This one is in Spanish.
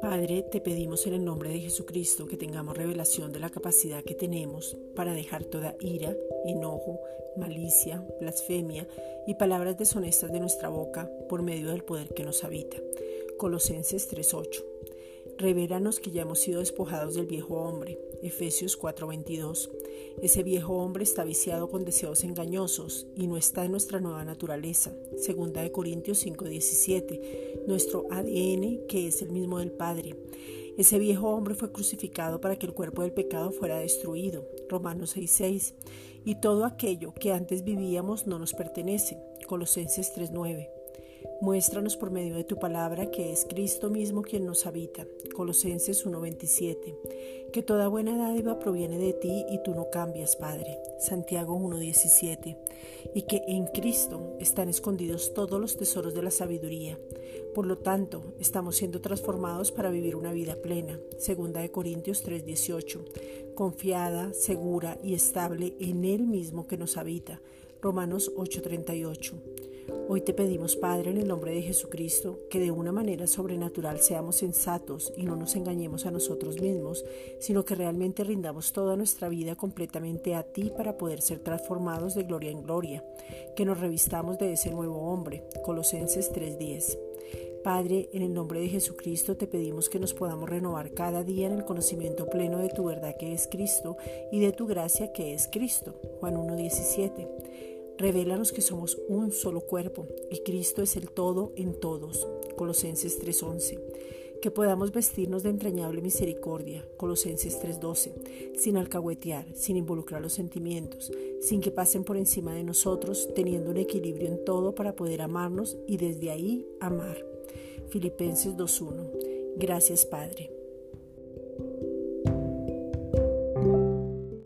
Padre, te pedimos en el nombre de Jesucristo que tengamos revelación de la capacidad que tenemos para dejar toda ira, enojo, malicia, blasfemia y palabras deshonestas de nuestra boca por medio del poder que nos habita. Colosenses 3:8. Revélanos que ya hemos sido despojados del viejo hombre. Efesios 4:22. Ese viejo hombre está viciado con deseos engañosos y no está en nuestra nueva naturaleza. Segunda de Corintios 5:17. Nuestro ADN que es el mismo del Padre. Ese viejo hombre fue crucificado para que el cuerpo del pecado fuera destruido. Romanos 6:6. Y todo aquello que antes vivíamos no nos pertenece. Colosenses 3:9. Muéstranos por medio de tu palabra que es Cristo mismo quien nos habita. Colosenses 1:27. Que toda buena dádiva proviene de ti y tú no cambias, Padre. Santiago 1:17. Y que en Cristo están escondidos todos los tesoros de la sabiduría. Por lo tanto, estamos siendo transformados para vivir una vida plena. Segunda de Corintios 3:18. Confiada, segura y estable en Él mismo que nos habita. Romanos 8:38. Hoy te pedimos, Padre, en el nombre de Jesucristo, que de una manera sobrenatural seamos sensatos y no nos engañemos a nosotros mismos, sino que realmente rindamos toda nuestra vida completamente a ti para poder ser transformados de gloria en gloria, que nos revistamos de ese nuevo hombre. Colosenses 3:10. Padre, en el nombre de Jesucristo te pedimos que nos podamos renovar cada día en el conocimiento pleno de tu verdad que es Cristo y de tu gracia que es Cristo. Juan 1:17. Revélanos que somos un solo cuerpo y Cristo es el todo en todos. Colosenses 3:11. Que podamos vestirnos de entrañable misericordia. Colosenses 3:12. Sin alcahuetear, sin involucrar los sentimientos, sin que pasen por encima de nosotros, teniendo un equilibrio en todo para poder amarnos y desde ahí amar. Filipenses 2:1. Gracias Padre.